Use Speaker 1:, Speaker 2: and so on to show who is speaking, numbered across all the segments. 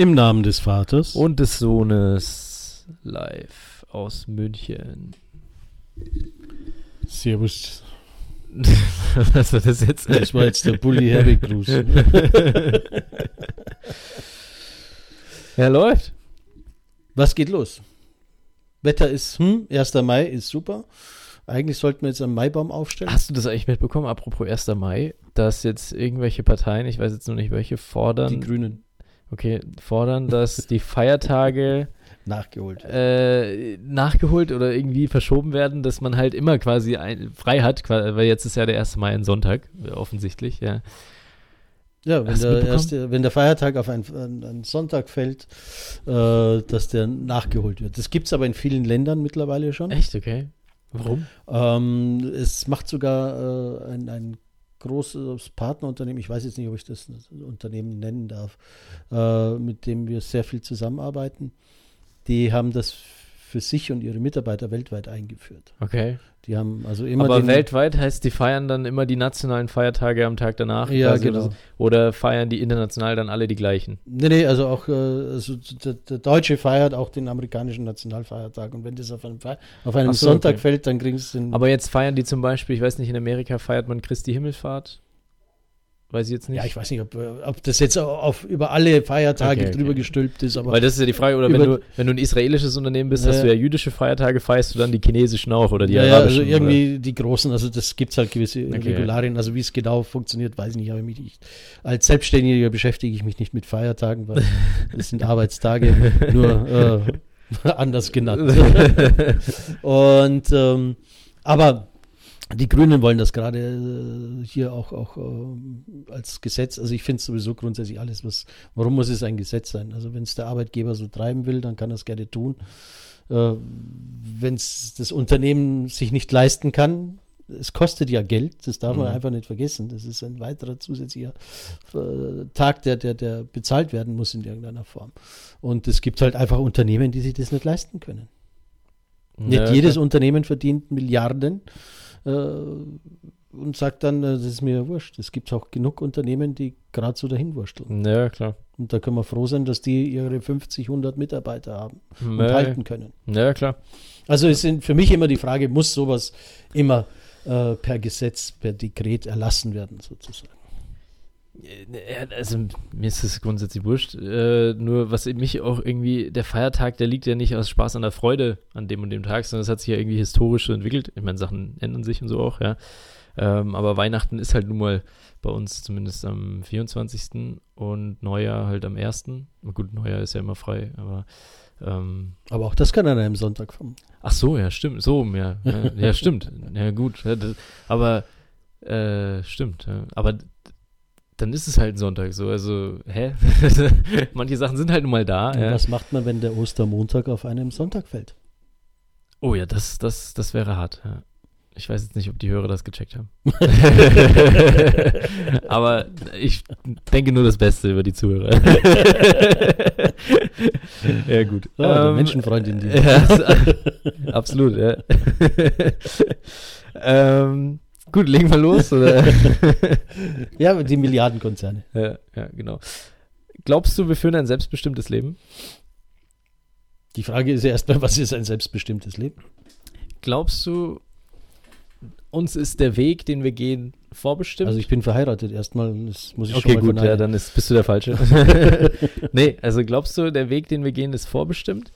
Speaker 1: Im Namen des Vaters.
Speaker 2: und des Sohnes live aus München.
Speaker 1: Servus.
Speaker 2: Was war das jetzt?
Speaker 1: Das war jetzt der Bully Herbig Gruß.
Speaker 2: Ja, läuft.
Speaker 1: Was geht los? Wetter ist, hm, 1. Mai ist super. Eigentlich sollten wir jetzt einen Maibaum aufstellen.
Speaker 2: Hast du das eigentlich mitbekommen, apropos 1. Mai, dass jetzt irgendwelche Parteien, ich weiß jetzt noch nicht welche,
Speaker 1: Die
Speaker 2: fordern,
Speaker 1: Grünen
Speaker 2: okay, fordern, dass die Feiertage
Speaker 1: nachgeholt.
Speaker 2: äh, nachgeholt oder irgendwie verschoben werden, dass man halt immer quasi ein, frei hat, weil jetzt ist ja der 1. Mai ein Sonntag, äh, offensichtlich, ja.
Speaker 1: Ja, wenn der, erste, wenn der Feiertag auf einen, einen einen Sonntag fällt, äh, dass der nachgeholt wird. Das gibt es aber in vielen Ländern mittlerweile schon.
Speaker 2: Echt, okay. Warum?
Speaker 1: Ähm, es macht sogar äh, ein, ein großes Partnerunternehmen, ich weiß jetzt nicht, ob ich das Unternehmen nennen darf, äh, mit dem wir sehr viel zusammenarbeiten. Die haben das für sich und ihre Mitarbeiter weltweit eingeführt.
Speaker 2: Okay.
Speaker 1: Die haben also immer
Speaker 2: Aber weltweit heißt, die feiern dann immer die nationalen Feiertage am Tag danach?
Speaker 1: Ja,
Speaker 2: quasi
Speaker 1: genau.
Speaker 2: oder feiern die international dann alle die gleichen?
Speaker 1: Nee, nee, also auch äh, also der, der Deutsche feiert auch den amerikanischen Nationalfeiertag. Und wenn das auf einem, auf einem
Speaker 2: so,
Speaker 1: Sonntag
Speaker 2: okay.
Speaker 1: fällt, dann kriegen sie den.
Speaker 2: Aber jetzt feiern die zum Beispiel, ich weiß nicht, in Amerika feiert man Christi Himmelfahrt. Weiß ich jetzt nicht.
Speaker 1: ja, ich weiß nicht, ob, ob das jetzt auf, über alle Feiertage
Speaker 2: Okay, okay.
Speaker 1: drüber gestülpt ist, aber
Speaker 2: Weil das ist ja die Frage, oder wenn du, wenn du ein israelisches Unternehmen bist, hast
Speaker 1: Ja.
Speaker 2: du ja jüdische Feiertage, feierst du dann die chinesischen auch oder die
Speaker 1: ja, ja, also
Speaker 2: arabischen?
Speaker 1: irgendwie die großen, also das gibt es halt gewisse
Speaker 2: Okay.
Speaker 1: Regularien. Also wie es genau funktioniert, weiß ich nicht. Aber mich nicht, als Selbstständiger beschäftige ich mich nicht mit Feiertagen, weil es sind Arbeitstage, nur äh, anders genannt. Und ähm, aber die Grünen wollen das gerade äh, hier auch, auch äh, als Gesetz. Also ich finde sowieso grundsätzlich alles, was, warum muss es ein Gesetz sein? Also wenn es der Arbeitgeber so treiben will, dann kann er es gerne tun. Äh, wenn es das Unternehmen sich nicht leisten kann, es kostet ja Geld, das darf man
Speaker 2: Mhm.
Speaker 1: einfach nicht vergessen. Das ist ein weiterer zusätzlicher äh, Tag, der, der, der bezahlt werden muss in irgendeiner Form. Und es gibt halt einfach Unternehmen, die sich das nicht leisten können. Nicht
Speaker 2: Ja,
Speaker 1: jedes
Speaker 2: klar.
Speaker 1: Unternehmen verdient Milliarden äh, und sagt dann, äh, das ist mir ja wurscht. Es gibt auch genug Unternehmen, die gerade so dahin wursteln.
Speaker 2: Ja, klar.
Speaker 1: Und da können wir froh sein, dass die ihre 50, 100 Mitarbeiter haben und halten können.
Speaker 2: ja, klar.
Speaker 1: Also es sind für mich immer die Frage, muss sowas immer äh, per Gesetz, per Dekret erlassen werden, sozusagen.
Speaker 2: Ja, Also mir ist das grundsätzlich wurscht. Äh, nur was mich auch irgendwie, der Feiertag, der liegt ja nicht aus Spaß an der Freude an dem und dem Tag, sondern es hat sich ja irgendwie historisch so entwickelt. Ich meine, Sachen ändern sich und so auch, ja. Ähm, aber Weihnachten ist halt nun mal bei uns zumindest am 24. und Neujahr halt am 1. Na Gut, Neujahr ist ja immer frei, aber ähm,
Speaker 1: Aber auch das kann an einem Sonntag kommen.
Speaker 2: Ach so, ja, stimmt. So, ja. Ja, ja stimmt. Ja, gut. Ja, das, aber, äh, stimmt. Ja. Aber dann ist es halt ein Sonntag so. Also, hä? Manche Sachen sind halt nun mal da. Ja.
Speaker 1: Was macht man, wenn der Ostermontag auf einem Sonntag fällt?
Speaker 2: Oh ja, das, das, das wäre hart. Ja. Ich weiß jetzt nicht, ob die Hörer das gecheckt haben. aber ich denke nur das Beste über die Zuhörer. ja, gut.
Speaker 1: Oh,
Speaker 2: Ähm,
Speaker 1: Menschenfreundin. Die.
Speaker 2: Ja, absolut, ja. ähm, gut, legen wir los, oder?
Speaker 1: ja, die Milliardenkonzerne.
Speaker 2: ja, ja, genau. Glaubst du, wir führen ein selbstbestimmtes Leben?
Speaker 1: Die Frage ist ja erstmal, was ist ein selbstbestimmtes Leben?
Speaker 2: Glaubst du, uns ist der Weg, den wir gehen, vorbestimmt?
Speaker 1: Also ich bin verheiratet erstmal, das muss ich
Speaker 2: okay,
Speaker 1: schon mal
Speaker 2: gut, ja,
Speaker 1: verneinen.
Speaker 2: dann ist, bist du der Falsche. nee, also glaubst du, der Weg, den wir gehen, ist vorbestimmt?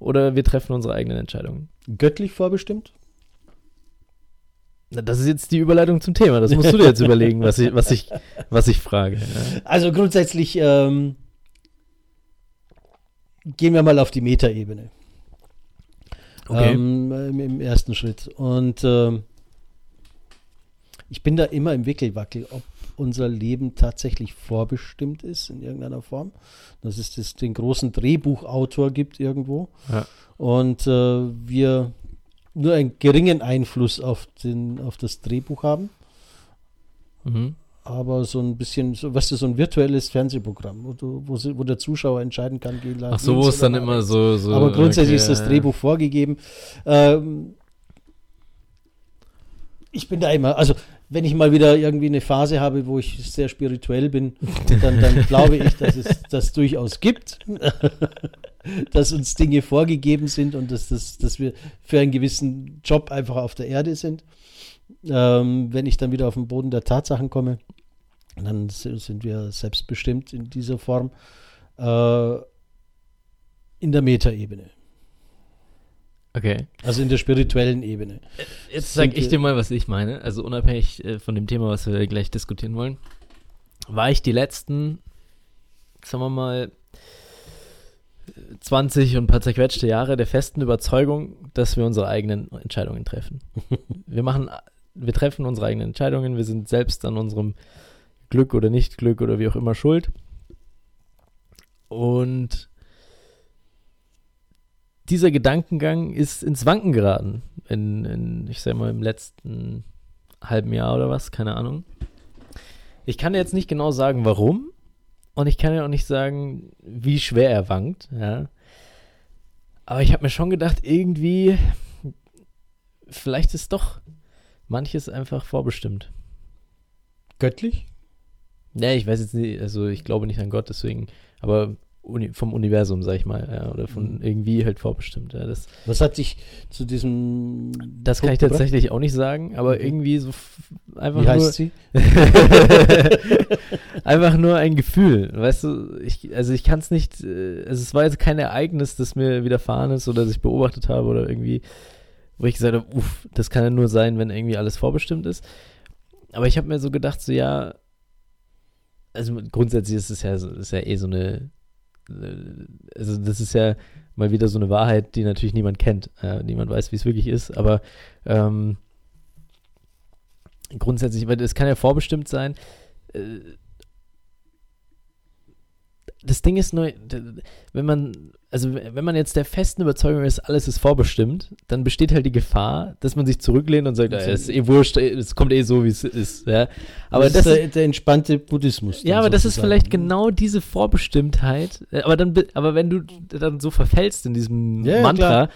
Speaker 2: Oder wir treffen unsere eigenen Entscheidungen?
Speaker 1: Göttlich vorbestimmt?
Speaker 2: Das ist jetzt die Überleitung zum Thema. Das musst du dir jetzt überlegen, was ich, was ich, was ich frage. Ja.
Speaker 1: Also grundsätzlich ähm, gehen wir mal auf die Metaebene.
Speaker 2: Okay.
Speaker 1: Ähm, im, Im ersten Schritt. Und ähm, ich bin da immer im Wickelwackel, ob unser Leben tatsächlich vorbestimmt ist in irgendeiner Form. Dass es das, den großen Drehbuchautor gibt irgendwo.
Speaker 2: Ja.
Speaker 1: Und äh, wir nur einen geringen Einfluss auf, den, auf das Drehbuch haben.
Speaker 2: Mhm.
Speaker 1: aber so ein bisschen, so, weißt du, so ein virtuelles Fernsehprogramm, wo, du, wo, wo der Zuschauer entscheiden kann, gehen
Speaker 2: Ach so, wo es dann immer so, so.
Speaker 1: Aber grundsätzlich
Speaker 2: okay,
Speaker 1: ist das
Speaker 2: ja,
Speaker 1: Drehbuch vorgegeben. Ähm, ich bin da immer, also wenn ich mal wieder irgendwie eine Phase habe, wo ich sehr spirituell bin, dann, dann glaube ich, dass es das durchaus gibt, dass uns Dinge vorgegeben sind und dass, dass, dass wir für einen gewissen Job einfach auf der Erde sind. Ähm, wenn ich dann wieder auf den Boden der Tatsachen komme, dann sind wir selbstbestimmt in dieser Form äh, in der Metaebene.
Speaker 2: Okay.
Speaker 1: Also in der spirituellen Ebene.
Speaker 2: Jetzt sage ich dir mal, was ich meine. Also unabhängig äh, von dem Thema, was wir gleich diskutieren wollen, war ich die letzten, sagen wir mal, 20 und ein paar zerquetschte Jahre der festen Überzeugung, dass wir unsere eigenen Entscheidungen treffen. wir machen, wir treffen unsere eigenen Entscheidungen, wir sind selbst an unserem Glück oder Nicht-Glück oder wie auch immer schuld. Und dieser Gedankengang ist ins Wanken geraten. In, in, ich sag mal, im letzten halben Jahr oder was, keine Ahnung. Ich kann jetzt nicht genau sagen, warum. Und ich kann ja auch nicht sagen, wie schwer er wankt, ja. Aber ich habe mir schon gedacht, irgendwie, vielleicht ist doch manches einfach vorbestimmt.
Speaker 1: Göttlich?
Speaker 2: Ja, ich weiß jetzt nicht, also ich glaube nicht an Gott, deswegen, aber Uni vom Universum, sag ich mal, ja, oder von mhm. irgendwie halt vorbestimmt. Ja, das,
Speaker 1: Was hat dich zu diesem.
Speaker 2: Das kann ich tatsächlich gebracht? auch nicht sagen, aber mhm. irgendwie so einfach
Speaker 1: Wie nur. Heißt sie?
Speaker 2: einfach nur ein Gefühl, weißt du, ich, also ich kann es nicht, äh, also es war jetzt kein Ereignis, das mir widerfahren ist oder das ich beobachtet habe oder irgendwie, wo ich gesagt habe, uff, das kann ja nur sein, wenn irgendwie alles vorbestimmt ist. Aber ich habe mir so gedacht, so ja, also grundsätzlich ist es ja, ist ja eh so eine also das ist ja mal wieder so eine Wahrheit, die natürlich niemand kennt. Äh, niemand weiß, wie es wirklich ist, aber ähm, grundsätzlich, weil es kann ja vorbestimmt sein. Äh, das Ding ist nur, wenn man, also wenn man jetzt der festen Überzeugung ist, alles ist vorbestimmt, dann besteht halt die Gefahr, dass man sich zurücklehnt und sagt, es ist eh wurscht, es kommt eh so, wie es ist. Ja. Aber das,
Speaker 1: das ist der, der, entspannte Buddhismus.
Speaker 2: Ja, aber sozusagen. das ist vielleicht genau diese Vorbestimmtheit. Äh, aber dann, aber wenn du dann so verfällst in diesem ja, Mantra, ja,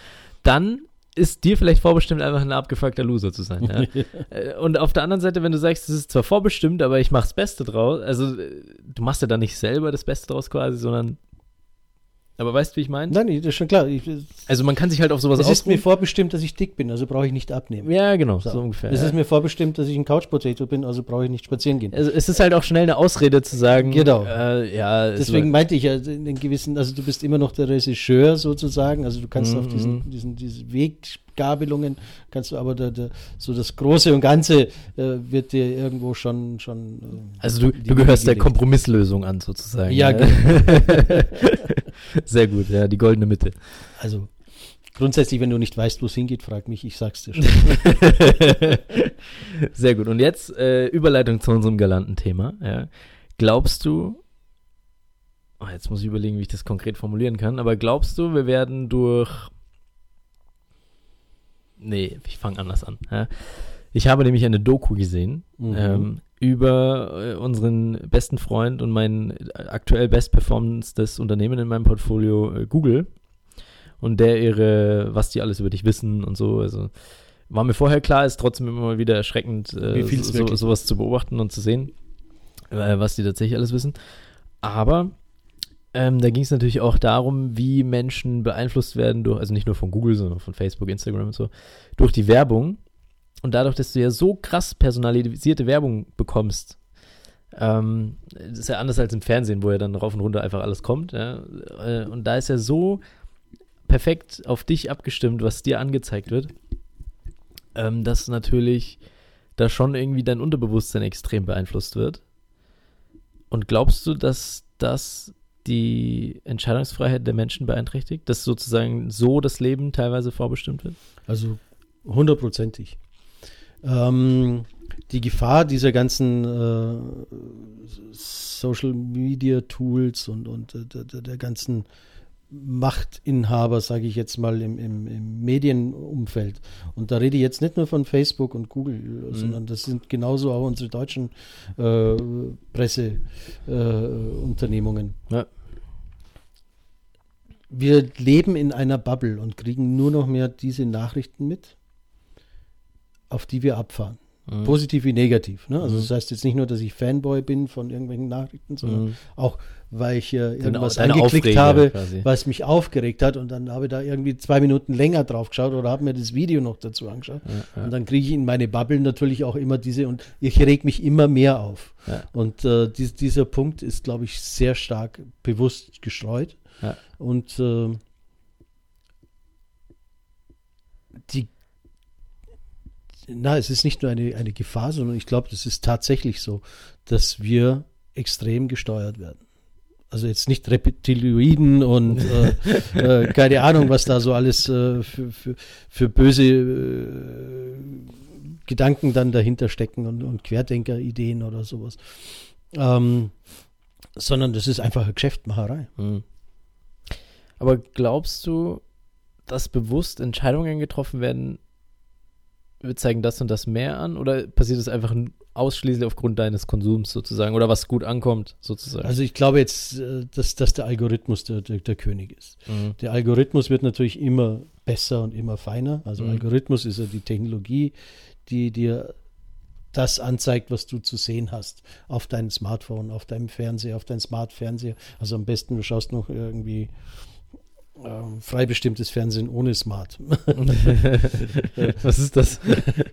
Speaker 2: dann ist dir vielleicht vorbestimmt, einfach ein abgefuckter Loser zu sein. Ja? Äh, und auf der anderen Seite, wenn du sagst, es ist zwar vorbestimmt, aber ich mach's Beste draus, also äh, du machst ja dann nicht selber das Beste draus quasi, sondern aber weißt du, wie ich meine?
Speaker 1: Nein, das ist schon klar. Ich,
Speaker 2: also man kann sich halt auf sowas
Speaker 1: Es ist mir vorbestimmt, dass ich dick bin, also brauche ich nicht abnehmen.
Speaker 2: Ja, genau, so, so ungefähr.
Speaker 1: Es
Speaker 2: ja.
Speaker 1: ist mir vorbestimmt, dass ich ein Couch-Potato bin, also brauche ich nicht spazieren gehen.
Speaker 2: Also es ist halt auch schnell eine Ausrede zu sagen.
Speaker 1: Genau.
Speaker 2: Äh, ja,
Speaker 1: Deswegen meinte ich ja in den gewissen, also du bist immer noch der Regisseur sozusagen, also du kannst mhm. auf diesen, diesen, diesen Weg Gabelungen kannst du aber der, der, so das Große und Ganze äh, wird dir irgendwo schon schon
Speaker 2: äh, also du, du gehörst der Kompromisslösung an sozusagen
Speaker 1: ja,
Speaker 2: ja. sehr gut ja die goldene Mitte
Speaker 1: also grundsätzlich wenn du nicht weißt wo es hingeht frag mich ich sag's dir schon
Speaker 2: sehr gut und jetzt äh, Überleitung zu unserem galanten Thema ja. glaubst du oh, jetzt muss ich überlegen wie ich das konkret formulieren kann aber glaubst du wir werden durch Nee, ich fange anders an. Ja. Ich habe nämlich eine Doku gesehen mhm. ähm, über äh, unseren besten Freund und mein aktuell bestperformendes Unternehmen in meinem Portfolio, äh, Google. Und der ihre, was die alles über dich wissen und so. Also war mir vorher klar, ist trotzdem immer wieder erschreckend, äh, so, sowas zu beobachten und zu sehen, was die tatsächlich alles wissen. Aber ähm, da ging es natürlich auch darum, wie Menschen beeinflusst werden durch, also nicht nur von Google, sondern von Facebook, Instagram und so, durch die Werbung. Und dadurch, dass du ja so krass personalisierte Werbung bekommst, ähm, das ist ja anders als im Fernsehen, wo ja dann rauf und runter einfach alles kommt. Ja? Äh, und da ist ja so perfekt auf dich abgestimmt, was dir angezeigt wird, ähm, dass natürlich da schon irgendwie dein Unterbewusstsein extrem beeinflusst wird. Und glaubst du, dass das die Entscheidungsfreiheit der Menschen beeinträchtigt, dass sozusagen so das Leben teilweise vorbestimmt wird?
Speaker 1: Also hundertprozentig. Ähm, die Gefahr dieser ganzen äh, Social Media Tools und, und äh, der, der, ganzen Machtinhaber, sage ich jetzt mal, im, im, im, Medienumfeld. Und da rede ich jetzt nicht nur von Facebook und Google, mhm. sondern das sind genauso auch unsere deutschen äh, Presseunternehmungen. Äh, ja. Wir leben in einer Bubble und kriegen nur noch mehr diese Nachrichten mit, auf die wir abfahren. Mhm. Positiv wie negativ. Ne? Also mhm. das heißt jetzt nicht nur, dass ich Fanboy bin von irgendwelchen Nachrichten, sondern mhm. auch, weil ich äh, irgendwas Deine angeklickt Aufreger habe, quasi. was mich aufgeregt hat und dann habe ich da irgendwie zwei Minuten länger drauf geschaut oder habe mir das Video noch dazu angeschaut. Ja, ja. Und dann kriege ich in meine Bubble natürlich auch immer diese und ich reg mich immer mehr auf. Ja. Und äh, dies, dieser Punkt ist, glaube ich, sehr stark bewusst gestreut. Und äh, die na, es ist nicht nur eine, eine Gefahr, sondern ich glaube, das ist tatsächlich so, dass wir extrem gesteuert werden. Also jetzt nicht Reptiloiden und äh, äh, keine Ahnung, was da so alles äh, für, für, für, böse äh, Gedanken dann dahinter stecken und, und Querdenker-Ideen oder sowas. Ähm, sondern das ist einfach eine Geschäftmacherei. Mhm.
Speaker 2: Aber glaubst du, dass bewusst Entscheidungen getroffen werden, wir zeigen das und das mehr an oder passiert es einfach ausschließlich aufgrund deines Konsums sozusagen oder was gut ankommt sozusagen?
Speaker 1: Also ich glaube jetzt, äh, dass, dass der Algorithmus der, der, der König ist. Mhm. Der Algorithmus wird natürlich immer besser und immer feiner. Also mhm. Algorithmus ist ja die Technologie, die dir das anzeigt, was du zu sehen hast auf deinem Smartphone, auf deinem Fernseher, auf deinem Smart-Fernseher. Also am besten du schaust noch irgendwie ähm, frei bestimmtes Fernsehen ohne Smart.
Speaker 2: Was ist das?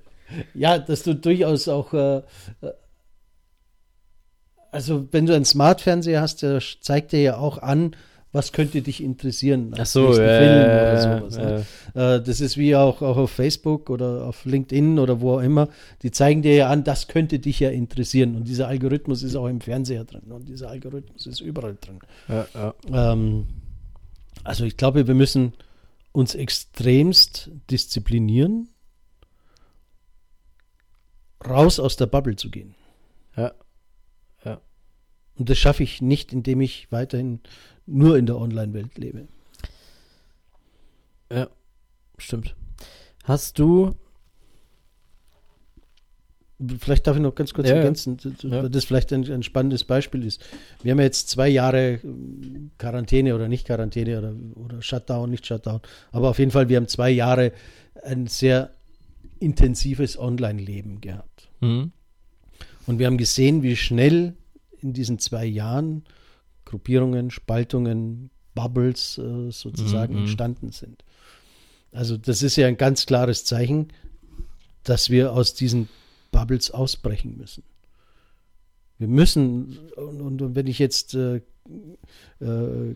Speaker 1: ja, dass du durchaus auch, äh, äh, also wenn du einen Smart-Fernseher hast, der zeigt dir ja auch an, was könnte dich interessieren?
Speaker 2: Ach so, oder sowas.
Speaker 1: Ne? Äh, das ist wie auch, auch auf Facebook oder auf LinkedIn oder wo auch immer. Die zeigen dir ja an, das könnte dich ja interessieren. Und dieser Algorithmus ist auch im Fernseher drin und dieser Algorithmus ist überall drin. Ja, ja. Ähm, also ich glaube, wir müssen uns extremst disziplinieren, raus aus der Bubble zu gehen.
Speaker 2: Ja. Ja.
Speaker 1: Und das schaffe ich nicht, indem ich weiterhin nur in der Online-Welt lebe.
Speaker 2: Ja, stimmt. Hast du
Speaker 1: Vielleicht darf ich noch ganz kurz ja, ergänzen, ja. das vielleicht ein, ein, spannendes Beispiel ist. Wir haben ja jetzt zwei Jahre äh, Quarantäne oder nicht Quarantäne oder, oder Shutdown, nicht Shutdown. Aber auf jeden Fall, wir haben zwei Jahre ein sehr intensives Online-Leben gehabt. Mhm. Und wir haben gesehen, wie schnell in diesen zwei Jahren Gruppierungen, Spaltungen, Bubbles äh, sozusagen mhm. entstanden sind. Also das ist ja ein ganz klares Zeichen, dass wir aus diesen Bubbles ausbrechen müssen. Wir müssen, und, und wenn ich jetzt, äh, äh,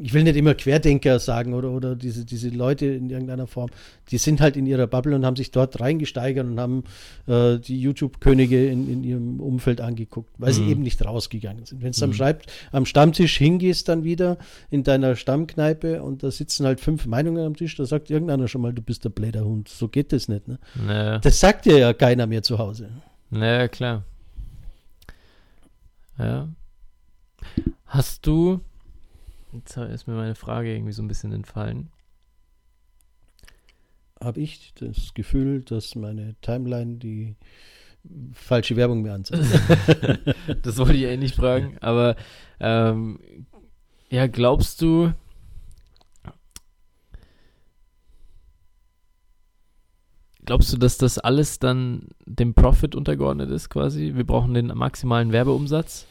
Speaker 1: ich will nicht immer Querdenker sagen oder, oder diese, diese Leute in irgendeiner Form, die sind halt in ihrer Bubble und haben sich dort reingesteigert und haben äh, die YouTube-Könige in, in ihrem Umfeld angeguckt, weil mhm. sie eben nicht rausgegangen sind. Wenn du mhm. am, Schreibt, am Stammtisch hingehst dann wieder in deiner Stammkneipe und da sitzen halt fünf Meinungen am Tisch, da sagt irgendeiner schon mal, du bist der Bläderhund. So geht das nicht. Ne?
Speaker 2: Naja.
Speaker 1: Das sagt dir ja keiner mehr zu Hause.
Speaker 2: Naja, klar. Ja. Hast du, jetzt ist mir meine Frage irgendwie so ein bisschen entfallen
Speaker 1: habe ich das Gefühl, dass meine Timeline die falsche Werbung mir anzeigt.
Speaker 2: das wollte ich eigentlich fragen, aber ähm, ja, glaubst du, glaubst du, dass das alles dann dem Profit untergeordnet ist quasi? Wir brauchen den maximalen Werbeumsatz?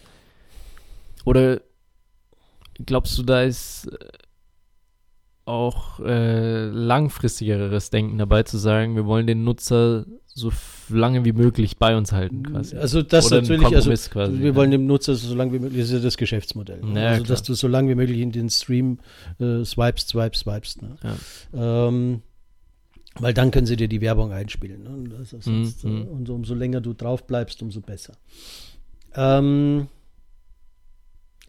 Speaker 2: Oder glaubst du, da ist auch äh, langfristigeres Denken dabei zu sagen, wir wollen den Nutzer so lange wie möglich bei uns halten quasi.
Speaker 1: Also das Oder natürlich, also quasi, wir ja. wollen dem Nutzer so lange wie möglich, das ist ja das Geschäftsmodell. Ne? Ja, also klar. dass du so lange wie möglich in den Stream äh, swipest, swipest, swipest. Ne? Ja. Ähm, weil dann können sie dir die Werbung einspielen. Ne? Also sonst, mhm. äh, und umso länger du drauf bleibst, umso besser. Ähm,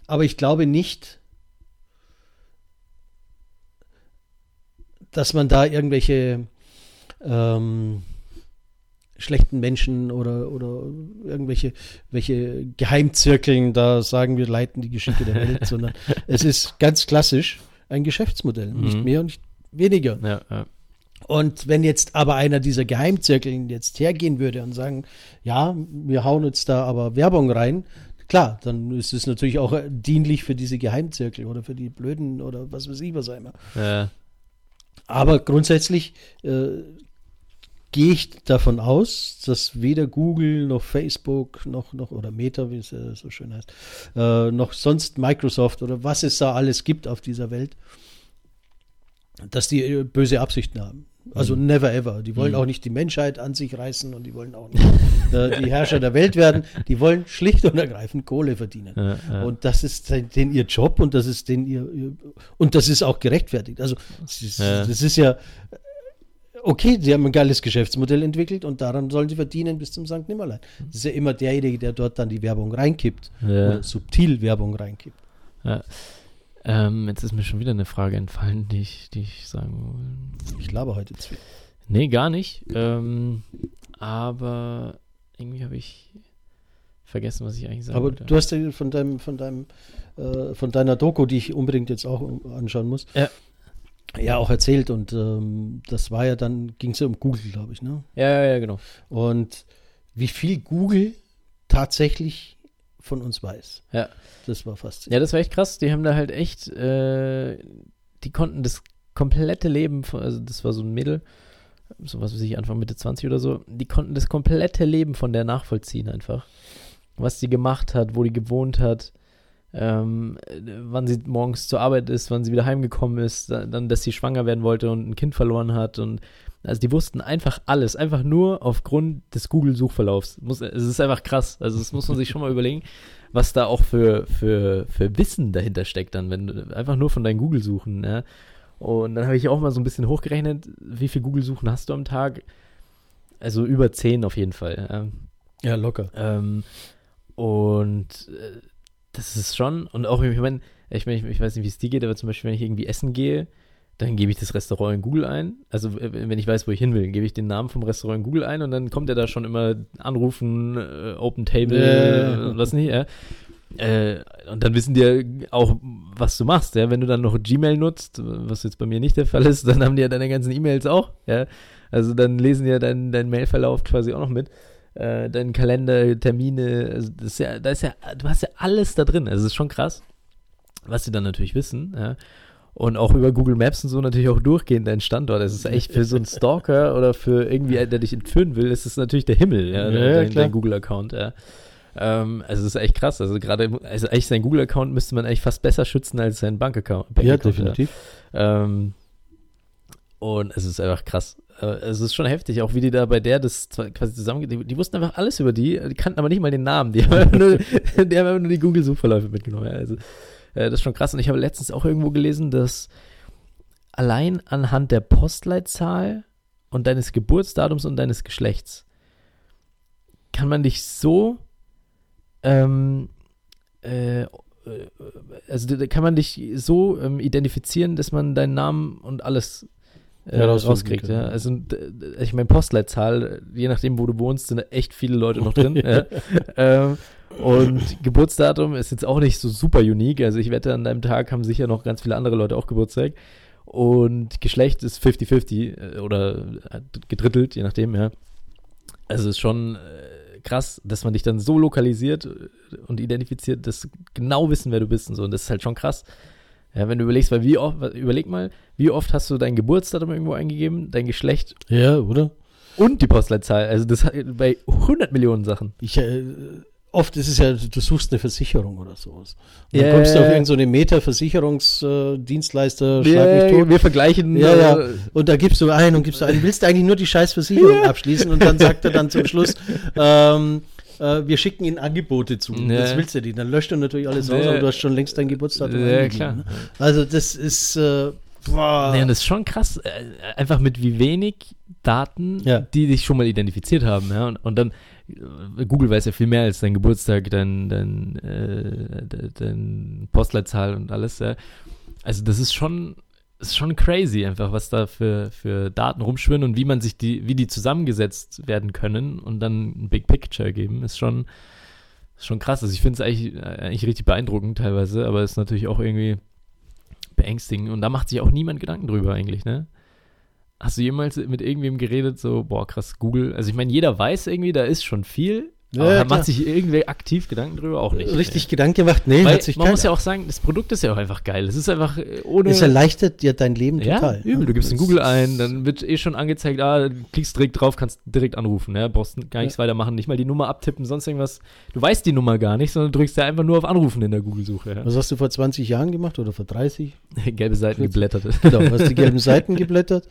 Speaker 1: aber ich glaube nicht, dass man da irgendwelche ähm, schlechten Menschen oder, oder irgendwelche welche Geheimzirkeln da sagen, wir leiten die Geschicke der Welt, sondern es ist ganz klassisch ein Geschäftsmodell, mhm. nicht mehr und nicht weniger.
Speaker 2: Ja, ja.
Speaker 1: Und wenn jetzt aber einer dieser Geheimzirkeln jetzt hergehen würde und sagen, ja, wir hauen jetzt da aber Werbung rein, klar, dann ist es natürlich auch dienlich für diese Geheimzirkel oder für die Blöden oder was weiß ich was einmal.
Speaker 2: Ja.
Speaker 1: Aber grundsätzlich äh, gehe ich davon aus, dass weder Google noch Facebook noch, noch oder Meta, wie es äh, so schön heißt, äh, noch sonst Microsoft oder was es da alles gibt auf dieser Welt, dass die äh, böse Absichten haben. Also mhm. never ever. Die wollen mhm. auch nicht die Menschheit an sich reißen und die wollen auch nicht äh, die Herrscher der Welt werden. Die wollen schlicht und ergreifend Kohle verdienen. Ja, ja. Und das ist den ihr Job und das ist den ihr, ihr und das ist auch gerechtfertigt. Also das ist ja, das ist ja okay, sie haben ein geiles Geschäftsmodell entwickelt und daran sollen sie verdienen bis zum St. Nimmerlein. Das ist ja immer derjenige, der dort dann die Werbung reinkippt oder subtil Werbung reinkippt.
Speaker 2: Ja. Ähm, jetzt ist mir schon wieder eine Frage entfallen, die ich, die ich sagen
Speaker 1: will. Ich glaube heute zu viel.
Speaker 2: Nee, gar nicht. Ähm, aber irgendwie habe ich vergessen, was ich eigentlich sagen
Speaker 1: Aber wollte. du hast ja von deinem, von deinem, äh, von deiner Doku, die ich unbedingt jetzt auch anschauen muss, ja, ja auch erzählt und ähm, das war ja dann, ging es ja um Google, glaube ich, ne?
Speaker 2: Ja, ja, ja, genau.
Speaker 1: Und wie viel Google tatsächlich von uns weiß.
Speaker 2: Ja.
Speaker 1: Das war fast.
Speaker 2: Ja, das war echt krass. Die haben da halt echt, äh, die konnten das komplette Leben, von, also das war so ein Mädel, so was weiß ich, Anfang Mitte 20 oder so, die konnten das komplette Leben von der nachvollziehen einfach. Was sie gemacht hat, wo die gewohnt hat, ähm, wann sie morgens zur Arbeit ist, wann sie wieder heimgekommen ist, dann, dass sie schwanger werden wollte und ein Kind verloren hat und also die wussten einfach alles, einfach nur aufgrund des Google-Suchverlaufs. es ist einfach krass. Also das muss man sich schon mal überlegen, was da auch für, für, für Wissen dahinter steckt dann, wenn du einfach nur von deinen Google-Suchen, ja. Und dann habe ich auch mal so ein bisschen hochgerechnet, wie viel Google-Suchen hast du am Tag? Also über zehn auf jeden Fall.
Speaker 1: Ja, ja locker.
Speaker 2: Ähm, und äh, das ist schon, und auch, ich meine, ich, mein, ich, weiß nicht, wie es dir geht, aber zum Beispiel, wenn ich irgendwie essen gehe, dann gebe ich das Restaurant in Google ein. Also wenn ich weiß, wo ich hin will, gebe ich den Namen vom Restaurant in Google ein und dann kommt er da schon immer anrufen, äh, Open Table, äh, was nicht, ja. Äh, und dann wissen die ja auch, was du machst, ja. Wenn du dann noch Gmail nutzt, was jetzt bei mir nicht der Fall ist, dann haben die ja deine ganzen E-Mails auch, ja. Also dann lesen die ja deinen dein Mailverlauf quasi auch noch mit. Äh, deinen Kalender, Termine, also das ist ja, da ist ja, du hast ja alles da drin. Also es ist schon krass, was sie dann natürlich wissen, ja und auch über Google Maps und so natürlich auch durchgehend dein Standort. Es ist echt für so einen Stalker oder für irgendwie, der dich entführen will, ist es natürlich der Himmel, ja, ja dein, dein Google-Account, ja. Ähm, also es ist echt krass. Also gerade, also eigentlich sein Google-Account müsste man eigentlich fast besser schützen als sein Bank-Account. Bank
Speaker 1: ja, definitiv.
Speaker 2: Ja. Ähm, und es ist einfach krass. Äh, es ist schon heftig, auch wie die da bei der das quasi zusammen, die, die, wussten einfach alles über die, die kannten aber nicht mal den Namen, die haben nur, die, haben nur die Google-Suchverläufe mitgenommen. Also äh, das ist schon krass. Und ich habe letztens auch irgendwo gelesen, dass allein anhand der Postleitzahl und deines Geburtsdatums und deines Geschlechts kann man dich so ähm, äh, also da kann man dich so ähm, identifizieren, dass man deinen Namen und alles äh, ja, rauskriegt. Ja. Also ich meine Postleitzahl, je nachdem, wo du wohnst, sind da echt viele Leute noch drin. ja. ähm, und Geburtsdatum ist jetzt auch nicht so super unique. Also ich wette, an deinem Tag haben sicher noch ganz viele andere Leute auch Geburtstag. Und Geschlecht ist 50-50 äh, oder gedrittelt, je nachdem, ja. Also es ist schon äh, krass, dass man dich dann so lokalisiert äh, und identifiziert, dass genau wissen, wer du bist und so. Und das ist halt schon krass. Ja, wenn du überlegst, weil wie oft, überleg mal, wie oft hast du dein Geburtsdatum irgendwo eingegeben, dein Geschlecht?
Speaker 1: Ja, oder?
Speaker 2: Und die Postleitzahl. Also das bei 100 Millionen Sachen.
Speaker 1: Ich, äh, oft ist es ja, du suchst eine Versicherung oder sowas. Und dann kommst du auf irgendeine so Meta-Versicherungsdienstleister,
Speaker 2: äh, schlag mich tot. Wir vergleichen.
Speaker 1: Ja, ja. Und da gibst du ein und gibst du ein. Willst du eigentlich nur die Scheißversicherung yeah. abschließen? Und dann sagt er dann zum Schluss, ähm, äh, wir schicken ihnen Angebote zu. Ja. Das willst du nicht. Dann löscht du natürlich alles raus, aber du hast schon längst dein Geburtsdatum
Speaker 2: Ja, klar. Ne?
Speaker 1: Also das ist, äh,
Speaker 2: boah. Nee, das ist schon krass. Äh, einfach mit wie wenig Daten, ja. die dich schon mal identifiziert haben. Ja? Und, und dann, äh, Google weiß ja viel mehr als dein Geburtstag, dein, dein, äh, dein Postleitzahl und alles. Ja. Also das ist schon, ist schon crazy einfach, was da für, für Daten rumschwirren und wie man sich die, wie die zusammengesetzt werden können und dann ein Big Picture geben, ist schon, ist schon krass. Also ich finde es eigentlich, eigentlich richtig beeindruckend teilweise, aber ist natürlich auch irgendwie beängstigend und da macht sich auch niemand Gedanken drüber eigentlich, ne? Hast du jemals mit irgendwem geredet, so, boah, krass, Google? Also ich meine, jeder weiß irgendwie, da ist schon viel, Aber
Speaker 1: Ja,
Speaker 2: macht sich irgendwer aktiv Gedanken drüber? Auch nicht.
Speaker 1: Richtig Gedanken gemacht? Nee,
Speaker 2: Weil
Speaker 1: hat sich
Speaker 2: man muss ja auch sagen, das Produkt ist ja auch einfach geil. Es ist einfach äh, ohne.
Speaker 1: Es erleichtert dir dein Leben
Speaker 2: ja,
Speaker 1: total.
Speaker 2: übel. Du gibst in Google ein, dann wird eh schon angezeigt, ah, du klickst direkt drauf, kannst direkt anrufen. Ja? Brauchst gar nichts weitermachen, nicht mal die Nummer abtippen, sonst irgendwas. Du weißt die Nummer gar nicht, sondern drückst ja einfach nur auf Anrufen in der Google-Suche. Ja?
Speaker 1: Was hast du vor 20 Jahren gemacht oder vor 30?
Speaker 2: Gelbe Seiten geblättert.
Speaker 1: Genau, hast die gelben Seiten geblättert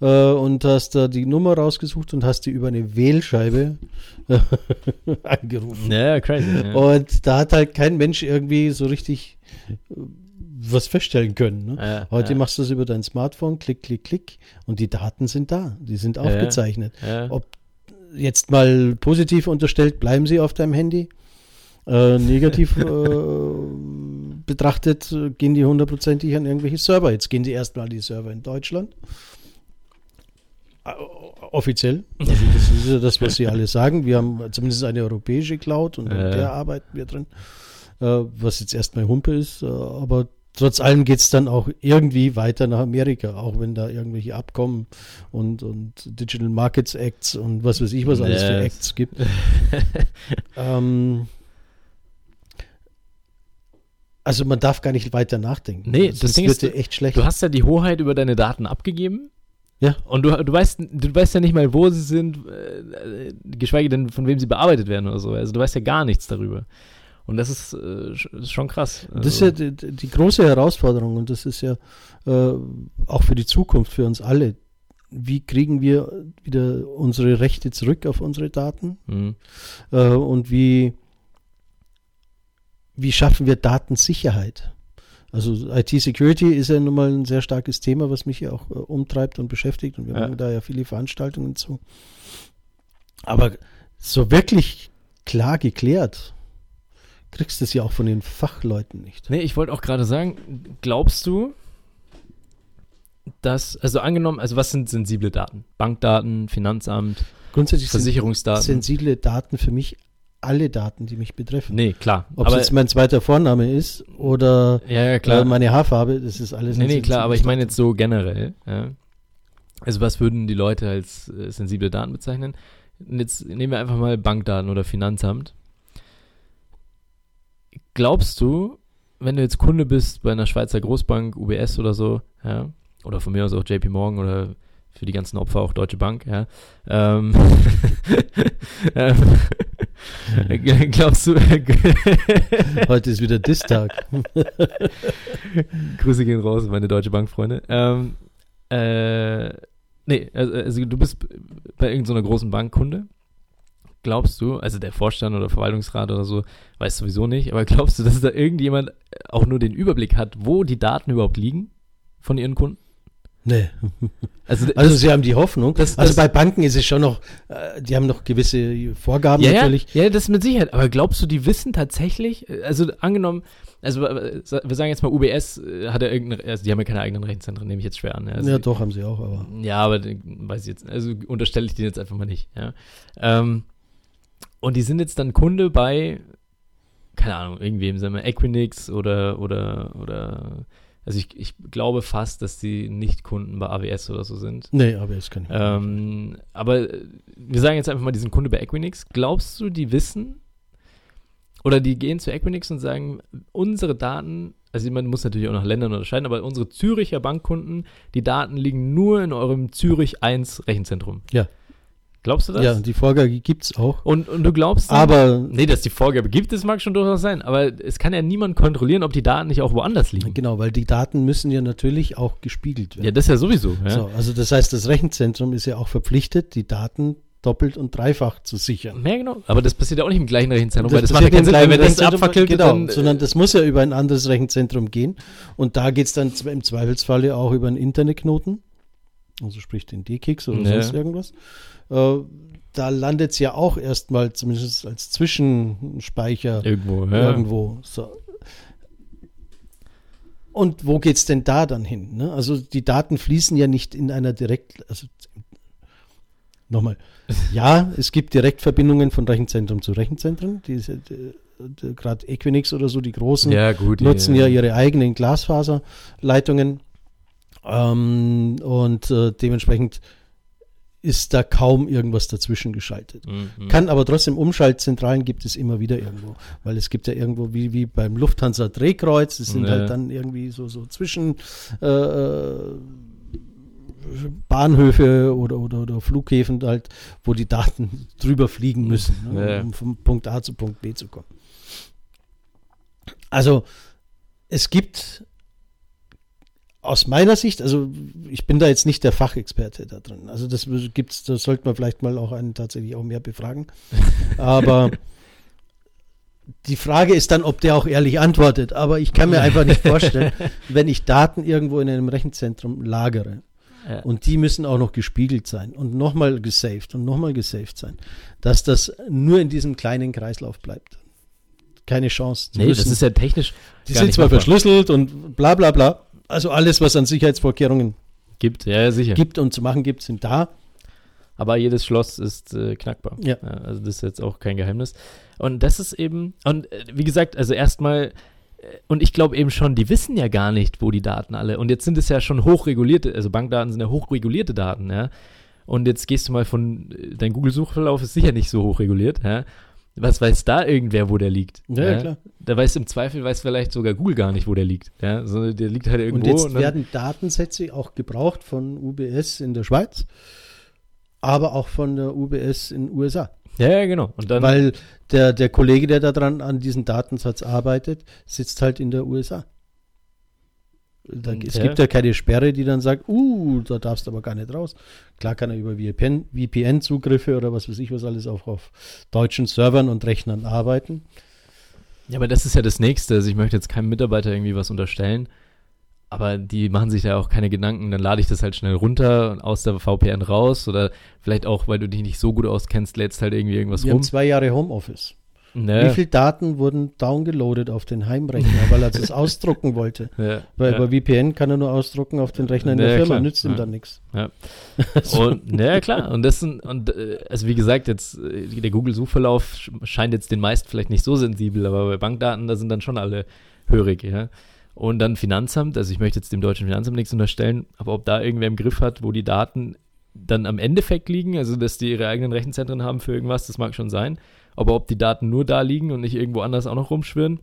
Speaker 1: äh, und hast da die Nummer rausgesucht und hast die über eine Wählscheibe äh, angerufen.
Speaker 2: ja, crazy. Ja.
Speaker 1: Und da hat halt kein Mensch irgendwie so richtig äh, was feststellen können. Ne?
Speaker 2: Ja,
Speaker 1: Heute
Speaker 2: ja.
Speaker 1: machst du es über dein Smartphone, klick, klick, klick und die Daten sind da, die sind aufgezeichnet.
Speaker 2: ja.
Speaker 1: Ob jetzt mal positiv unterstellt, bleiben sie auf deinem Handy. Äh, negativ äh, betrachtet äh, gehen die hundertprozentig an irgendwelche Server. Jetzt gehen die erstmal die Server in Deutschland. Äh, offiziell. Also das ist ja das, was sie alle sagen. Wir haben zumindest eine europäische Cloud und in der arbeiten wir drin. Äh, was jetzt erstmal Humpe ist, äh, aber trotz allem geht es dann auch irgendwie weiter nach Amerika, auch wenn da irgendwelche Abkommen und, und Digital Markets Acts und was weiß ich, was alles für
Speaker 2: Yes.
Speaker 1: Acts gibt. ähm, also man darf gar nicht weiter nachdenken.
Speaker 2: Nee, das
Speaker 1: Sonst
Speaker 2: Ding ist,
Speaker 1: dir echt schlecht.
Speaker 2: Du hast ja die Hoheit über deine Daten abgegeben.
Speaker 1: Ja.
Speaker 2: Und du, du, weißt, du weißt ja nicht mal, wo sie sind, äh, geschweige denn, von wem sie bearbeitet werden oder so. Also du weißt ja gar nichts darüber. Und das ist, äh, ist schon krass.
Speaker 1: Das ist ja
Speaker 2: Also,
Speaker 1: die, die große Herausforderung und das ist ja äh, auch für die Zukunft, für uns alle. Wie kriegen wir wieder unsere Rechte zurück auf unsere Daten?
Speaker 2: mh.
Speaker 1: Äh, und wie, wie schaffen wir Datensicherheit? Also IT-Security ist ja nun mal ein sehr starkes Thema, was mich ja auch äh, umtreibt und beschäftigt und wir
Speaker 2: Ja.
Speaker 1: machen da ja viele Veranstaltungen zu. Aber so wirklich klar geklärt kriegst du es ja auch von den Fachleuten nicht.
Speaker 2: Nee, ich wollte auch gerade sagen, glaubst du, dass, also angenommen, also was sind sensible Daten? Bankdaten, Finanzamt,
Speaker 1: Grundsätzlich sind
Speaker 2: Versicherungsdaten?
Speaker 1: sensible Daten für mich alle Daten, die mich betreffen.
Speaker 2: nee, klar.
Speaker 1: Ob es jetzt mein zweiter Vorname ist oder
Speaker 2: ja, ja, klar.
Speaker 1: äh, meine Haarfarbe, das ist alles.
Speaker 2: Nee, nee, klar, aber ich meine jetzt so generell. Ja. Also was würden die Leute als äh, sensible Daten bezeichnen? Und Jetzt nehmen wir einfach mal Bankdaten oder Finanzamt. Glaubst du, wenn du jetzt Kunde bist bei einer Schweizer Großbank, UBS oder so, ja, oder von mir aus auch JP Morgan oder für die ganzen Opfer auch Deutsche Bank, ja, ähm, ähm, glaubst du,
Speaker 1: Heute ist wieder Distag.
Speaker 2: Grüße gehen raus, meine Deutsche Bank-Freunde. Ähm, äh, nee, also, also du bist bei irgendeiner großen Bank Kunde. Glaubst du, also der Vorstand oder Verwaltungsrat oder so, weiß sowieso nicht, aber glaubst du, dass da irgendjemand auch nur den Überblick hat, wo die Daten überhaupt liegen von ihren Kunden?
Speaker 1: Nee.
Speaker 2: Also,
Speaker 1: Also sie haben die Hoffnung.
Speaker 2: Das-
Speaker 1: also
Speaker 2: das-
Speaker 1: bei Banken ist es schon noch, äh, die haben noch gewisse Vorgaben
Speaker 2: ja,
Speaker 1: natürlich.
Speaker 2: ja, das mit Sicherheit. Aber glaubst du, die wissen tatsächlich, äh, also angenommen, also äh, wir sagen jetzt mal, UBS hat ja irgendeine, also die haben ja keine eigenen Rechenzentren, nehme ich jetzt schwer an. Ja, also
Speaker 1: Ja, doch, haben sie auch, aber.
Speaker 2: Ja, aber weiß ich jetzt, also unterstelle ich den jetzt einfach mal nicht. Ja. Ähm, und die sind jetzt dann Kunde bei, keine Ahnung, irgendwem, sagen wir, Equinix oder, oder, oder, also ich, ich glaube fast, dass die nicht Kunden bei AWS oder so sind.
Speaker 1: Nee, es kann ich.
Speaker 2: Ähm, aber äh, wir sagen jetzt einfach mal, die sind Kunde bei Equinix. Glaubst du, die wissen oder die gehen zu Equinix und sagen, unsere Daten, also man muss natürlich auch nach Ländern unterscheiden, aber unsere Züricher Bankkunden, die Daten liegen nur in eurem Zürich 1 Rechenzentrum.
Speaker 1: Ja.
Speaker 2: Glaubst du das?
Speaker 1: ja, die Vorgabe gibt es auch.
Speaker 2: Und, und du glaubst
Speaker 1: Aber
Speaker 2: Nee, dass die Vorgabe gibt, das mag schon durchaus sein, aber es kann ja niemand kontrollieren, ob die Daten nicht auch woanders liegen.
Speaker 1: genau, weil die Daten müssen ja natürlich auch gespiegelt
Speaker 2: Ja,
Speaker 1: werden.
Speaker 2: das ist ja sowieso. Ja.
Speaker 1: So, also das heißt, das Rechenzentrum ist ja auch verpflichtet, die Daten doppelt und dreifach zu sichern.
Speaker 2: Ja, genau. Aber das passiert ja auch nicht im gleichen Rechenzentrum, weil das macht ja keinen Sinn, wenn das abfackelt,
Speaker 1: genau,
Speaker 2: dann, äh,
Speaker 1: sondern das muss ja über ein anderes Rechenzentrum gehen. Und da geht es dann im Zweifelsfalle auch über einen Internetknoten, also sprich den D-Kix oder
Speaker 2: Ja.
Speaker 1: sonst irgendwas. Äh, da landet es ja auch erstmal zumindest als Zwischenspeicher
Speaker 2: irgendwo. Ja.
Speaker 1: irgendwo. So. Und wo geht's denn da dann hin? Ne? Also die Daten fließen ja nicht in einer direkt, also nochmal, ja, es gibt Direktverbindungen von Rechenzentrum zu Rechenzentren. Diese, die, die, Gerade Equinix oder so, die großen,
Speaker 2: Ja, gut.
Speaker 1: nutzen ja ihre eigenen Glasfaserleitungen. Ähm, und äh, dementsprechend ist da kaum irgendwas dazwischen geschaltet.
Speaker 2: Mhm.
Speaker 1: Kann aber trotzdem Umschaltzentralen gibt es immer wieder irgendwo, weil es gibt ja irgendwo wie, wie beim Lufthansa Drehkreuz, das sind
Speaker 2: Ja.
Speaker 1: halt dann irgendwie so, so zwischen äh, äh, Bahnhöfe oder, oder, oder Flughäfen halt, wo die Daten drüber fliegen müssen, ne,
Speaker 2: Ja.
Speaker 1: um vom Punkt A zu Punkt B zu kommen. Also es gibt aus meiner Sicht, also ich bin da jetzt nicht der Fachexperte da drin. Also das gibt's, da sollte man vielleicht mal auch einen tatsächlich auch mehr befragen. Aber die Frage ist dann, ob der auch ehrlich antwortet. Aber ich kann mir einfach nicht vorstellen, wenn ich Daten irgendwo in einem Rechenzentrum lagere
Speaker 2: Ja.
Speaker 1: und die müssen auch noch gespiegelt sein und nochmal gesaved und nochmal gesaved sein, dass das nur in diesem kleinen Kreislauf bleibt. Keine Chance.
Speaker 2: Nee, das
Speaker 1: müssen-
Speaker 2: ist ja technisch
Speaker 1: die sind zwar
Speaker 2: machbar.
Speaker 1: verschlüsselt und bla bla bla. Also alles, was an Sicherheitsvorkehrungen
Speaker 2: gibt. Ja, ja, sicher.
Speaker 1: gibt und zu machen gibt, sind da.
Speaker 2: Aber jedes Schloss ist äh, knackbar.
Speaker 1: Ja.
Speaker 2: Also das ist jetzt auch kein Geheimnis. Und das ist eben, und äh, wie gesagt, also erstmal, äh, und ich glaube eben schon, die wissen ja gar nicht, wo die Daten alle, und jetzt sind es ja schon hochregulierte, also Bankdaten sind ja hochregulierte Daten, ja. Und jetzt gehst du mal von, äh, dein Google-Suchverlauf ist sicher nicht so hochreguliert, ja. Was weiß da irgendwer, wo der liegt?
Speaker 1: Ja, ja, klar.
Speaker 2: Da weiß im Zweifel, weiß vielleicht sogar Google gar nicht, wo der liegt. Ja, so, der liegt halt irgendwo.
Speaker 1: Und jetzt
Speaker 2: dann-
Speaker 1: werden Datensätze auch gebraucht von UBS in der Schweiz, aber auch von der UBS in den USA.
Speaker 2: ja, ja, genau. Und dann,
Speaker 1: Weil der, der Kollege, der daran an diesem Datensatz arbeitet, sitzt halt in der USA. Da, es gibt ja keine Sperre, die dann sagt, uh, da darfst du aber gar nicht raus. Klar kann er über VPN, VPN-Zugriffe oder was weiß ich was alles auch auf deutschen Servern und Rechnern arbeiten.
Speaker 2: Ja, aber das ist ja das Nächste. Also ich möchte jetzt keinem Mitarbeiter irgendwie was unterstellen. Aber die machen sich da auch keine Gedanken. Dann lade ich das halt schnell runter und aus der VPN raus. Oder vielleicht auch, weil du dich nicht so gut auskennst, lädst halt irgendwie irgendwas
Speaker 1: Wir
Speaker 2: rum.
Speaker 1: haben zwei Jahre Homeoffice. Wie
Speaker 2: Ne?
Speaker 1: viele Daten wurden downgeloadet auf den Heimrechner, weil er das ausdrucken wollte?
Speaker 2: Ja,
Speaker 1: Weil
Speaker 2: ja.
Speaker 1: über VPN kann er nur ausdrucken auf den Rechner in der
Speaker 2: Ja,
Speaker 1: Firma,
Speaker 2: klar.
Speaker 1: nützt ihm
Speaker 2: Ja.
Speaker 1: dann nichts.
Speaker 2: Ja. Und, ja, klar. Und das sind, und äh, also wie gesagt, jetzt äh, der Google-Suchverlauf sch- scheint jetzt den meisten vielleicht nicht so sensibel, aber bei Bankdaten, da sind dann schon alle hörig, ja. Und dann Finanzamt, also ich möchte jetzt dem deutschen Finanzamt nichts unterstellen, aber ob da irgendwer im Griff hat, wo die Daten dann am Endeffekt liegen, also dass die ihre eigenen Rechenzentren haben für irgendwas, das mag schon sein. Aber ob die Daten nur da liegen und nicht irgendwo anders auch noch rumschwirren,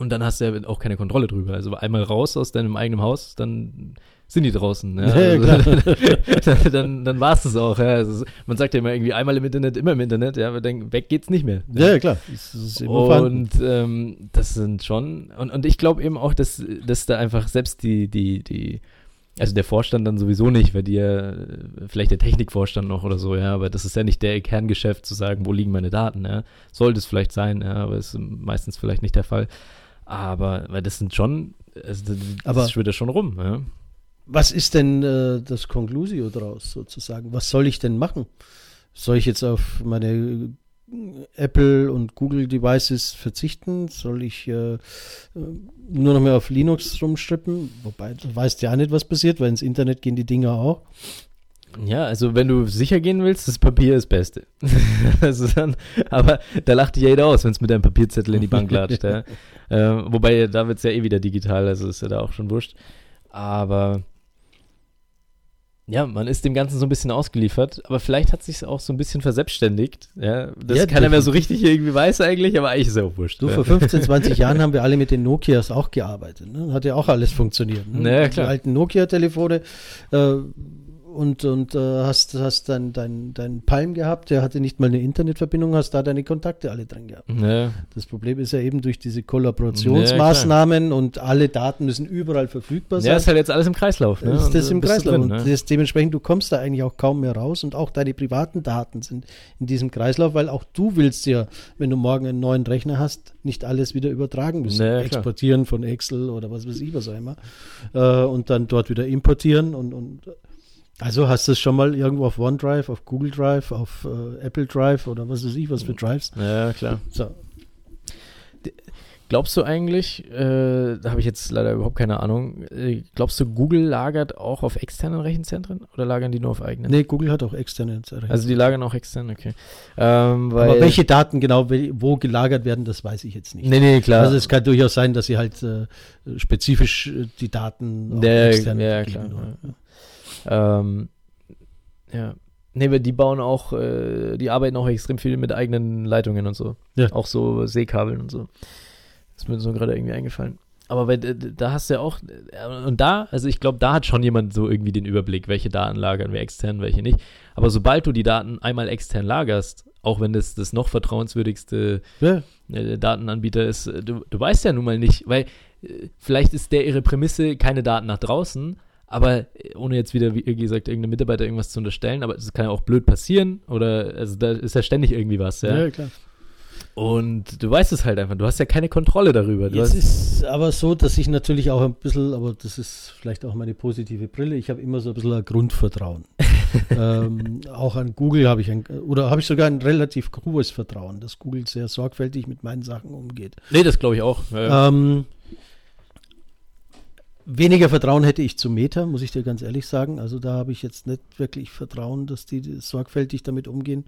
Speaker 2: und dann hast du ja auch keine Kontrolle drüber. Also einmal raus aus deinem eigenen Haus, dann sind die draußen. Ja, also, dann dann, dann war es das auch. Ja. Also, man sagt ja immer irgendwie einmal im Internet, immer im Internet. Ja, aber dann weg geht's nicht mehr.
Speaker 1: Ja, ja klar. Das ist vorhanden.
Speaker 2: Und ähm, das sind schon, und, und ich glaube eben auch, dass, dass da einfach selbst die, die, die, also der Vorstand dann sowieso nicht, weil die ja, äh, vielleicht der Technikvorstand noch oder so, ja, aber das ist ja nicht der Kerngeschäft zu sagen, wo liegen meine Daten, ja. Sollte es vielleicht sein, ja, aber ist meistens vielleicht nicht der Fall. Aber, weil das sind schon, also das,
Speaker 1: Aber-
Speaker 2: schwirrt ja schon rum, ja.
Speaker 1: Was ist denn äh, das Conclusio draus sozusagen? Was soll ich denn machen? Soll ich jetzt auf meine Apple und Google Devices verzichten? Soll ich äh, nur noch mehr auf Linux rumstrippen? Wobei, du weißt ja auch nicht, was passiert, weil ins Internet gehen die Dinger auch.
Speaker 2: Ja, also wenn du sicher gehen willst, das Papier ist das Beste. also dann, aber da lacht dich ja jeder aus, wenn es mit deinem Papierzettel in die Bank latscht. ja. äh, wobei, da wird es ja eh wieder digital, also ist ja da auch schon wurscht. Aber ja, man ist dem Ganzen so ein bisschen ausgeliefert, aber vielleicht hat sich auch so ein bisschen verselbstständigt. Ja, das
Speaker 1: Ja,
Speaker 2: keiner mehr so richtig irgendwie weiß eigentlich, aber eigentlich ist es auch wurscht.
Speaker 1: Du, vor 15, 20 Jahren haben wir alle mit den Nokias auch gearbeitet. Ne? Hat ja auch alles funktioniert. Ne?
Speaker 2: Ja, klar.
Speaker 1: Die alten Nokia-Telefone äh, und, und äh, hast, hast dein, dein, dein Palm gehabt, der hatte nicht mal eine Internetverbindung, hast da deine Kontakte alle drin gehabt.
Speaker 2: Ja,
Speaker 1: Das Problem ist ja eben durch diese Kollaborationsmaßnahmen und alle Daten müssen überall verfügbar sein.
Speaker 2: ja, ist halt jetzt alles im Kreislauf. Ne?
Speaker 1: ist
Speaker 2: Und
Speaker 1: das im Kreislauf.
Speaker 2: drin,
Speaker 1: und
Speaker 2: ne?
Speaker 1: das dementsprechend, du kommst da eigentlich auch kaum mehr raus und auch deine privaten Daten sind in diesem Kreislauf, weil auch du willst ja, wenn du morgen einen neuen Rechner hast, nicht alles wieder übertragen müssen.
Speaker 2: Klar.
Speaker 1: Exportieren von Excel oder was weiß ich, was auch immer. Äh, und dann dort wieder importieren und, und also hast du es schon mal irgendwo auf OneDrive, auf Google Drive, auf äh, Apple Drive oder was weiß ich, was für Drives.
Speaker 2: Ja, klar.
Speaker 1: So.
Speaker 2: Glaubst du eigentlich, äh, da habe ich jetzt leider überhaupt keine Ahnung, äh, glaubst du, Google lagert auch auf externen Rechenzentren oder lagern die nur auf eigenen?
Speaker 1: Nee, Google hat auch externe Rechner.
Speaker 2: Also die lagern auch extern, okay. Ähm,
Speaker 1: Aber welche Daten genau wo gelagert werden, das weiß ich jetzt nicht.
Speaker 2: Nee, nee, klar.
Speaker 1: Also es kann durchaus sein, dass sie halt äh, spezifisch äh, die Daten auch
Speaker 2: Ja,
Speaker 1: extern
Speaker 2: ja, klar,
Speaker 1: wollen.
Speaker 2: Ähm, ja. Nee, die bauen auch, äh, die arbeiten auch extrem viel mit eigenen Leitungen und so.
Speaker 1: Ja.
Speaker 2: Auch so Seekabeln und so. Das ist mir so gerade irgendwie eingefallen. Aber bei, da hast du ja auch, äh, und da, also ich glaube, da hat schon jemand so irgendwie den Überblick, welche Daten lagern wir extern, welche nicht. Aber sobald du die Daten einmal extern lagerst, auch wenn das das noch vertrauenswürdigste
Speaker 1: Ja,
Speaker 2: äh, Datenanbieter ist, äh, du, du weißt ja nun mal nicht, weil vielleicht ist der ihre Prämisse keine Daten nach draußen, aber äh, ohne jetzt wieder, wie gesagt, irgendeinem Mitarbeiter irgendwas zu unterstellen, aber es kann ja auch blöd passieren oder, also da ist ja ständig irgendwie was, ja.
Speaker 1: ja, klar.
Speaker 2: Und du weißt es halt einfach, du hast ja keine Kontrolle darüber. Du
Speaker 1: Jetzt
Speaker 2: hast,
Speaker 1: ist aber so, dass ich natürlich auch ein bisschen, aber das ist vielleicht auch meine positive Brille, ich habe immer so ein bisschen ein Grundvertrauen. ähm, auch an Google habe ich ein, oder habe ich sogar ein relativ hohes Vertrauen, dass Google sehr sorgfältig mit meinen Sachen umgeht.
Speaker 2: nee, das glaube ich auch. Ja, ja.
Speaker 1: Ähm, weniger Vertrauen hätte ich zu Meta, muss ich dir ganz ehrlich sagen. Also da habe ich jetzt nicht wirklich Vertrauen, dass die sorgfältig damit umgehen.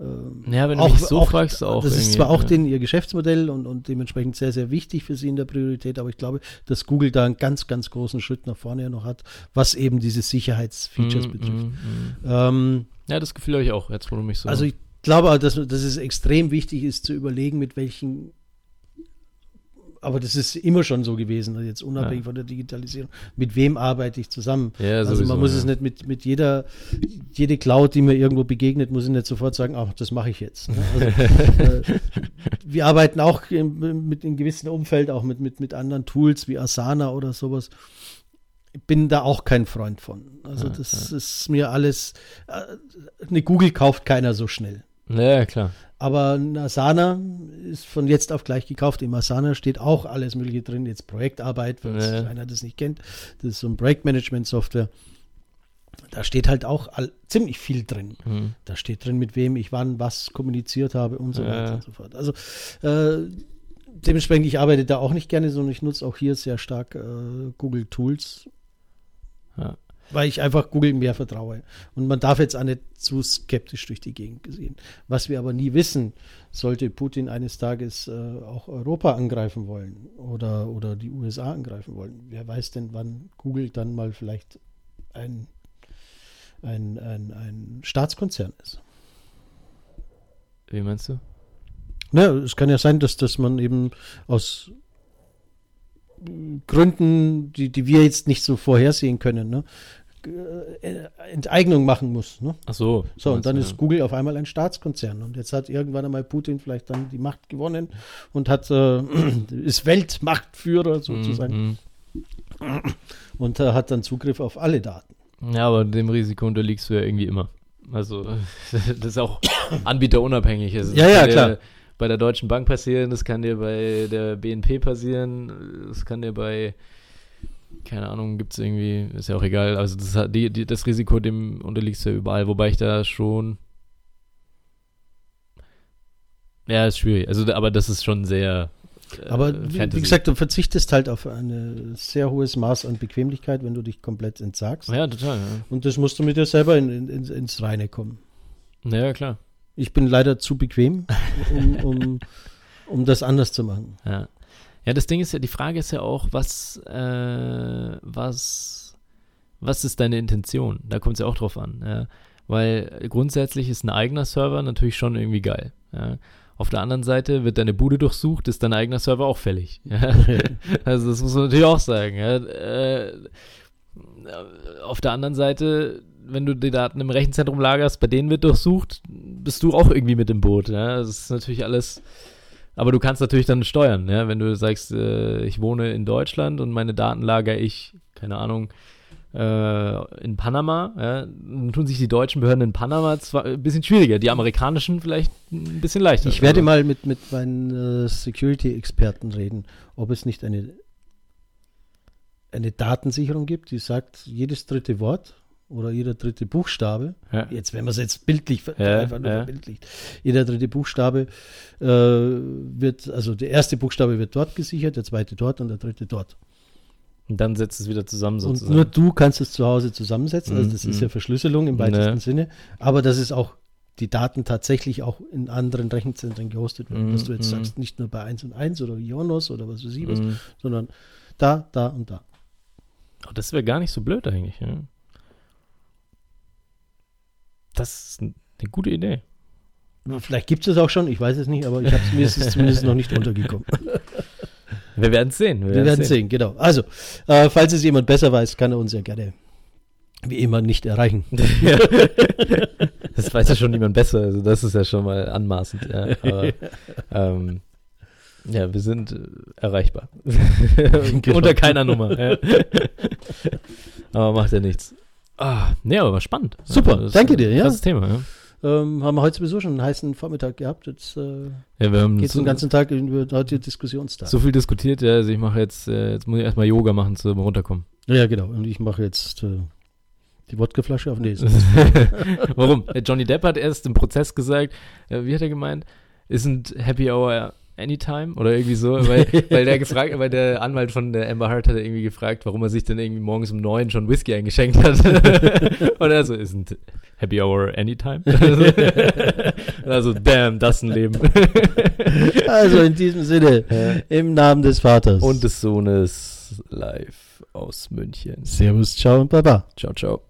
Speaker 1: Ähm,
Speaker 2: ja, wenn du mich so fragst, auch.
Speaker 1: Das ist zwar auch
Speaker 2: ja.
Speaker 1: den, ihr Geschäftsmodell und, und dementsprechend sehr, sehr wichtig für sie in der Priorität, aber ich glaube, dass Google da einen ganz, ganz großen Schritt nach vorne noch hat, was eben diese Sicherheitsfeatures
Speaker 2: Mm,
Speaker 1: betrifft.
Speaker 2: mm, mm.
Speaker 1: Ähm,
Speaker 2: Ja, das Gefühl habe ich auch, jetzt wo du mich so.
Speaker 1: also ich glaube, auch, dass, dass es extrem wichtig ist zu überlegen, mit welchen aber das ist immer schon so gewesen, also jetzt unabhängig
Speaker 2: Ja.
Speaker 1: von der Digitalisierung. Mit wem arbeite ich zusammen?
Speaker 2: ja,
Speaker 1: also
Speaker 2: sowieso,
Speaker 1: man muss
Speaker 2: ja.
Speaker 1: es nicht mit, mit jeder, jede Cloud, die mir irgendwo begegnet, muss ich nicht sofort sagen, ach, das mache ich jetzt. Ne? Also, äh, wir arbeiten auch im, mit in gewissen Umfeld, auch mit, mit, mit anderen Tools wie Asana oder sowas. Bin da auch kein Freund von. Also
Speaker 2: Ja,
Speaker 1: das ist mir alles, äh, eine Google kauft keiner so schnell.
Speaker 2: Ja, klar.
Speaker 1: Aber Asana ist von jetzt auf gleich gekauft. Im Asana steht auch alles Mögliche drin. Jetzt Projektarbeit, falls
Speaker 2: Ja.
Speaker 1: einer das nicht kennt. Das ist so ein Projektmanagement-Software. Da steht halt auch all, ziemlich viel drin.
Speaker 2: Hm.
Speaker 1: Da steht drin, mit wem ich wann was kommuniziert habe und so
Speaker 2: Ja.
Speaker 1: weiter und so fort. Also äh, dementsprechend, ich arbeite da auch nicht gerne, sondern ich nutze auch hier sehr stark äh, Google Tools,
Speaker 2: Ja.
Speaker 1: Weil ich einfach Google mehr vertraue. Und man darf jetzt auch nicht zu skeptisch durch die Gegend sehen. Was wir aber nie wissen, sollte Putin eines Tages äh, auch Europa angreifen wollen oder, oder die USA angreifen wollen. Wer weiß denn, wann Google dann mal vielleicht ein, ein, ein, ein Staatskonzern ist.
Speaker 2: Wie meinst du?
Speaker 1: Ja, es kann ja sein, dass, dass man eben aus Gründen, die, die wir jetzt nicht so vorhersehen können, ne, äh, Enteignung machen muss. Ne?
Speaker 2: Ach so.
Speaker 1: So, und dann
Speaker 2: ja.
Speaker 1: ist Google auf einmal ein Staatskonzern. Und jetzt hat irgendwann einmal Putin vielleicht dann die Macht gewonnen und hat äh, ist Weltmachtführer sozusagen
Speaker 2: Mhm,
Speaker 1: und äh, hat dann Zugriff auf alle Daten.
Speaker 2: mhm. Ja, aber dem Risiko unterliegst du ja irgendwie immer. Also, das ist auch anbieterunabhängig. Das
Speaker 1: Ja, ja, klar.
Speaker 2: Bei der Deutschen Bank passieren, das kann dir bei der BNP passieren, das kann dir bei, keine Ahnung, gibt es irgendwie, ist ja auch egal. Also, das, hat die, die, das Risiko, dem unterliegst du ja überall. Wobei ich da schon. Ja, ist schwierig. Also, aber das ist schon sehr. äh,
Speaker 1: Aber wie, wie
Speaker 2: Fantasy.
Speaker 1: gesagt, du verzichtest halt auf ein sehr hohes Maß an Bequemlichkeit, wenn du dich komplett entsagst.
Speaker 2: Ja, total.
Speaker 1: Und das musst du mit dir selber in, in, ins- Reine kommen.
Speaker 2: Ja, ja klar.
Speaker 1: Ich bin leider zu bequem, um, um, um das anders zu machen.
Speaker 2: Ja. Ja, das Ding ist ja, die Frage ist ja auch, was, äh, was, was ist deine Intention? Da kommt es ja auch drauf an. Ja? Weil grundsätzlich ist ein eigener Server natürlich schon irgendwie geil. Ja? Auf der anderen Seite wird deine Bude durchsucht, ist dein eigener Server auch fällig. Ja? also das muss man natürlich auch sagen. Ja? Äh, auf der anderen Seite, wenn du die Daten im Rechenzentrum lagerst, bei denen wird durchsucht, bist du auch irgendwie mit im Boot. Ja? Das ist natürlich alles. Aber du kannst natürlich dann steuern, ja? wenn du sagst, äh, ich wohne in Deutschland und meine Daten lagere ich, keine Ahnung, äh, in Panama. Ja? Dann tun sich die deutschen Behörden in Panama zwar ein bisschen schwieriger, die amerikanischen vielleicht ein bisschen leichter.
Speaker 1: Ich werde
Speaker 2: Also,
Speaker 1: mal mit, mit meinen äh, Security-Experten reden, ob es nicht eine, eine Datensicherung gibt, die sagt, jedes dritte Wort oder jeder dritte Buchstabe,
Speaker 2: Ja.
Speaker 1: jetzt, wenn man es jetzt bildlich
Speaker 2: Ja,
Speaker 1: einfach nur
Speaker 2: ja.
Speaker 1: verbildlicht, jeder dritte Buchstabe äh, wird, also der erste Buchstabe wird dort gesichert, der zweite dort und der dritte dort.
Speaker 2: Und dann setzt es wieder zusammen
Speaker 1: Und
Speaker 2: sozusagen.
Speaker 1: nur du kannst es zu Hause zusammensetzen, also
Speaker 2: Mhm,
Speaker 1: das ist
Speaker 2: mhm.
Speaker 1: ja Verschlüsselung im weitesten
Speaker 2: Ja.
Speaker 1: Sinne, aber das ist auch die Daten tatsächlich auch in anderen Rechenzentren gehostet werden,
Speaker 2: Mhm,
Speaker 1: dass du jetzt
Speaker 2: mhm.
Speaker 1: sagst, nicht nur bei 1 und 1 oder Ionos oder was weiß ich was,
Speaker 2: Mhm.
Speaker 1: sondern da, da und da.
Speaker 2: Oh, das wäre gar nicht so blöd eigentlich. Ja. Das ist eine gute Idee.
Speaker 1: Vielleicht gibt es es auch schon, ich weiß es nicht, aber ich mir ist es zumindest noch nicht untergekommen.
Speaker 2: Wir werden es sehen.
Speaker 1: Wir, werden sehen. sehen, genau. Also, äh, falls es jemand besser weiß, kann er uns ja gerne wie immer nicht erreichen.
Speaker 2: das weiß ja schon niemand besser, also das ist ja schon mal anmaßend. Ja, aber, ähm, ja wir sind äh, erreichbar. genau. Unter keiner Nummer. Ja. aber macht ja nichts. Ah, nee, aber spannend.
Speaker 1: Super, das, danke dir. Ja.
Speaker 2: Das Thema, ja.
Speaker 1: Ähm, haben wir heute sowieso schon einen heißen Vormittag gehabt. Jetzt äh,
Speaker 2: ja, wir haben
Speaker 1: geht so den ganzen Tag über heute Diskussionstag.
Speaker 2: So viel diskutiert, ja. Also ich mache jetzt, äh, jetzt muss ich erstmal Yoga machen zum Runterkommen.
Speaker 1: Ja, genau. Und ich mache jetzt äh, die Wodkaflasche auf. Nee,
Speaker 2: Warum? Johnny Depp hat erst im Prozess gesagt, äh, wie hat er gemeint? Isn't Happy Hour anytime oder irgendwie so, weil, weil der gefragt, weil der Anwalt von der Amber Heard hat irgendwie gefragt, warum er sich dann irgendwie morgens um neun schon Whisky eingeschenkt hat. Und er so, isn't Happy Hour anytime? also, damn, das ist ein Leben.
Speaker 1: also in diesem Sinne, im Namen des Vaters
Speaker 2: und des Sohnes live aus München.
Speaker 1: Servus, ciao und baba.
Speaker 2: Ciao, ciao.